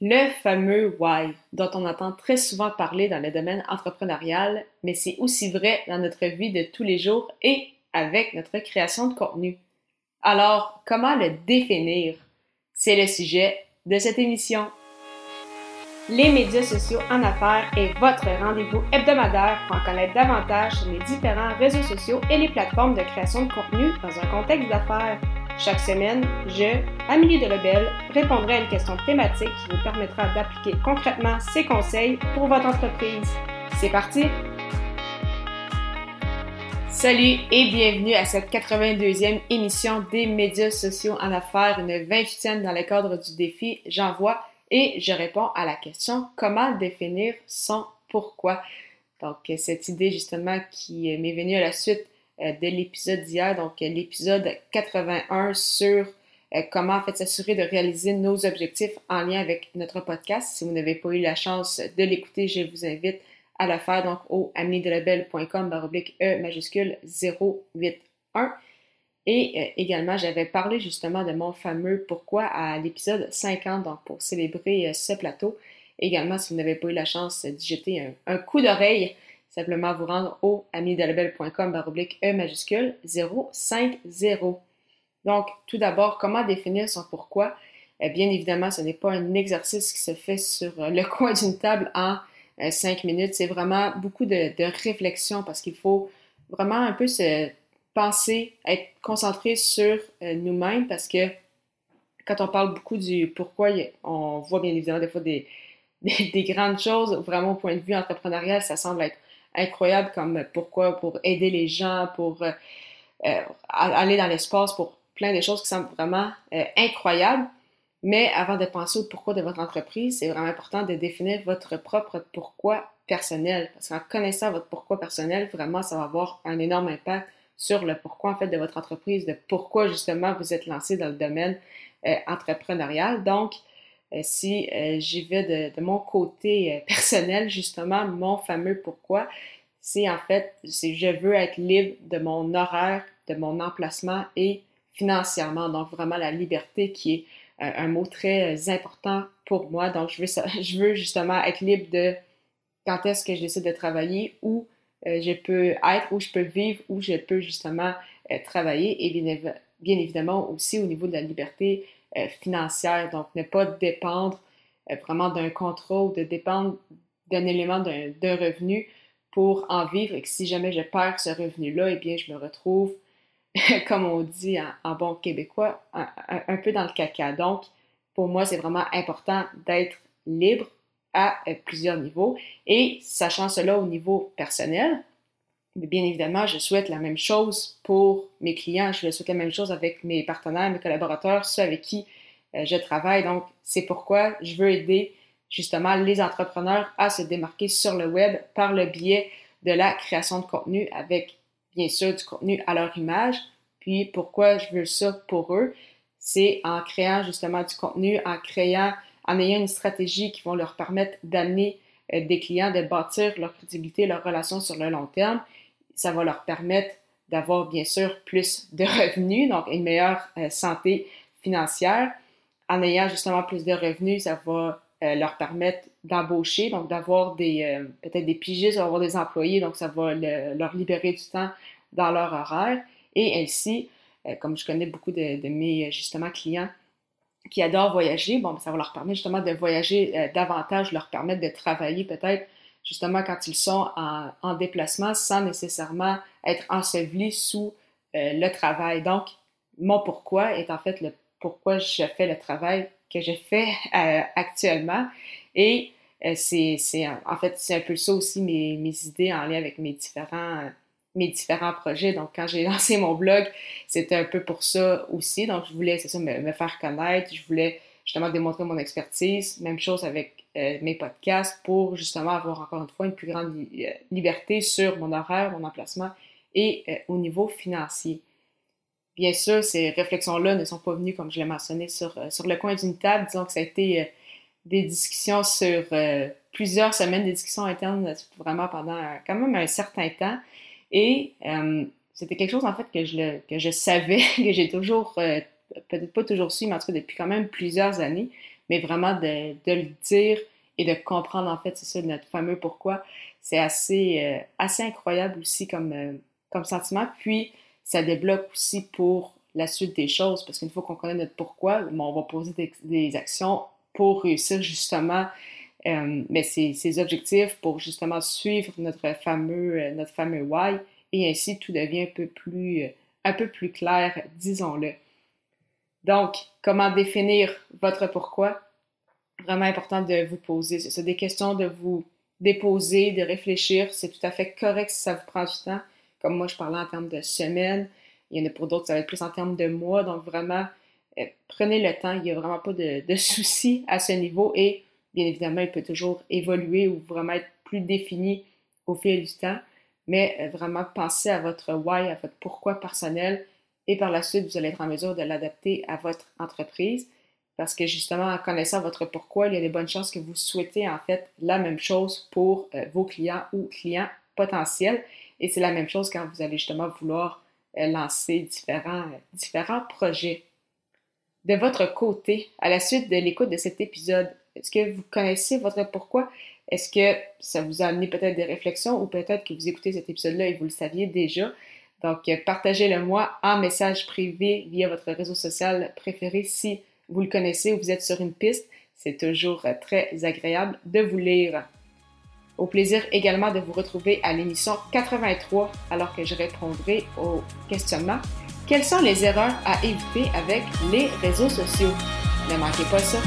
Le fameux why, dont on entend très souvent parler dans le domaine entrepreneurial, mais c'est aussi vrai dans notre vie de tous les jours et avec notre création de contenu. Alors, comment le définir? C'est le sujet de cette émission. Les médias sociaux en affaires est votre rendez-vous hebdomadaire pour en connaître davantage sur les différents réseaux sociaux et les plateformes de création de contenu dans un contexte d'affaires. Chaque semaine, je, Amélie Delebel, répondrai à une question thématique qui vous permettra d'appliquer concrètement ces conseils pour votre entreprise. C'est parti! Salut et bienvenue à cette 82e émission des médias sociaux en affaires, une 28e dans le cadre du défi J'envoie et je réponds à la question comment définir son pourquoi. Donc, cette idée justement qui m'est venue à la suite de l'épisode d'hier, donc euh, l'épisode 81 sur euh, comment en fait s'assurer de réaliser nos objectifs en lien avec notre podcast. Si vous n'avez pas eu la chance de l'écouter, je vous invite à le faire donc au amidelabel.com baroblique E majuscule 081. Et également, j'avais parlé justement de mon fameux pourquoi à l'épisode 50, donc pour célébrer ce plateau. Également, si vous n'avez pas eu la chance d'y jeter un coup d'oreille, simplement vous rendre au amidelabel.com baroblique E majuscule 050. Donc, tout d'abord, comment définir son pourquoi? Eh bien évidemment, ce n'est pas un exercice qui se fait sur euh, le coin d'une table en euh, cinq minutes. C'est vraiment beaucoup de, réflexion parce qu'il faut vraiment un peu se penser, être concentré sur euh, nous-mêmes parce que quand on parle beaucoup du pourquoi, on voit bien évidemment des fois des, des grandes choses. Vraiment, au point de vue entrepreneurial, ça semble être incroyable comme pourquoi, pour aider les gens, pour euh, euh, aller dans l'espace, pour plein de choses qui semblent vraiment euh, incroyables. Mais avant de penser au pourquoi de votre entreprise, c'est vraiment important de définir votre propre pourquoi personnel. Parce qu'en connaissant votre pourquoi personnel, vraiment, ça va avoir un énorme impact sur le pourquoi en fait de votre entreprise, de pourquoi justement vous êtes lancé dans le domaine entrepreneurial. Donc, euh, si euh, j'y vais de, mon côté euh, personnel, justement, mon fameux pourquoi, c'est en fait, c'est je veux être libre de mon horaire, de mon emplacement et financièrement. Donc, vraiment la liberté qui est un mot très important pour moi. Donc, je veux, je veux justement être libre de quand est-ce que je décide de travailler, où je peux être, où je peux vivre, où je peux justement travailler et bien, évidemment aussi au niveau de la liberté euh, financière, donc ne pas dépendre euh, vraiment d'un contrat ou de dépendre d'un élément d'un revenu pour en vivre et que si jamais je perds ce revenu-là, eh bien, je me retrouve, comme on dit en, bon québécois, un, peu dans le caca. Donc, pour moi, c'est vraiment important d'être libre à euh, plusieurs niveaux. Et sachant cela au niveau personnel, bien évidemment, je souhaite la même chose pour mes clients, je souhaite la même chose avec mes partenaires, mes collaborateurs, ceux avec qui euh, je travaille. Donc, c'est pourquoi je veux aider justement les entrepreneurs à se démarquer sur le web par le biais de la création de contenu avec, bien sûr, du contenu à leur image. Puis, pourquoi je veux ça pour eux? C'est en créant justement du contenu, en créant, en ayant une stratégie qui va leur permettre d'amener euh, des clients, de bâtir leur crédibilité, leur relation sur le long terme ça va leur permettre d'avoir bien sûr plus de revenus, donc une meilleure euh, santé financière. En ayant justement plus de revenus, ça va euh, leur permettre d'embaucher, donc d'avoir des euh, peut-être des pigistes, avoir des employés, donc ça va leur libérer du temps dans leur horaire. Et ainsi, comme je connais beaucoup de, de, mes justement clients qui adorent voyager, bon, ça va leur permettre justement de voyager davantage, leur permettre de travailler peut-être justement quand ils sont en, déplacement sans nécessairement être ensevelis sous euh, le travail. Donc, mon pourquoi est en fait le pourquoi je fais le travail que je fais euh, actuellement. Et euh, c'est, en fait, c'est un peu ça aussi mes, idées en lien avec mes différents, mes différents projets. Donc, quand j'ai lancé mon blog, c'était un peu pour ça aussi. Donc, je voulais, c'est ça, me, faire connaître. Je voulais justement démontrer mon expertise. Même chose avec mes podcasts pour justement avoir encore une fois une plus grande euh, liberté sur mon horaire, mon emplacement et euh, au niveau financier. Bien sûr, ces réflexions-là ne sont pas venues, comme je l'ai mentionné, sur, sur le coin d'une table. Disons que ça a été des discussions sur plusieurs semaines, des discussions internes vraiment pendant quand même un certain temps. Et c'était quelque chose en fait que je, que je savais, que j'ai toujours, peut-être pas toujours su, mais en tout cas depuis quand même plusieurs années mais vraiment de, le dire et de comprendre, en fait, c'est ça, notre fameux pourquoi. C'est assez, euh, assez incroyable aussi comme, euh, comme sentiment. Puis, ça débloque aussi pour la suite des choses, parce qu'une fois qu'on connaît notre pourquoi, on va poser des, actions pour réussir justement euh, mais ces, objectifs, pour justement suivre notre fameux, notre fameux why, et ainsi tout devient un peu plus, un peu plus clair, disons-le. Donc, comment définir votre pourquoi? Vraiment important de vous poser. C'est des questions de vous déposer, de réfléchir. C'est tout à fait correct si ça vous prend du temps. Comme moi, je parlais en termes de semaines. Il y en a pour d'autres, ça va être plus en termes de mois. Donc, vraiment, euh, prenez le temps. Il n'y a vraiment pas de, soucis à ce niveau. Et bien évidemment, il peut toujours évoluer ou vraiment être plus défini au fil du temps. Mais euh, vraiment, pensez à votre why, à votre pourquoi personnel et par la suite, vous allez être en mesure de l'adapter à votre entreprise parce que justement, en connaissant votre pourquoi, il y a des bonnes chances que vous souhaitez en fait la même chose pour euh, vos clients ou clients potentiels. Et c'est la même chose quand vous allez justement vouloir euh, lancer différents, euh, différents projets. De votre côté, à la suite de l'écoute de cet épisode, est-ce que vous connaissez votre pourquoi? Est-ce que ça vous a amené peut-être des réflexions ou peut-être que vous écoutez cet épisode-là et vous le saviez déjà? Donc, euh, partagez-le moi en message privé via votre réseau social préféré si vous le connaissez ou vous êtes sur une piste. C'est toujours euh, très agréable de vous lire. Au plaisir également de vous retrouver à l'émission 83 alors que je répondrai au questionnement. Quelles sont les erreurs à éviter avec les réseaux sociaux? Ne manquez pas ça.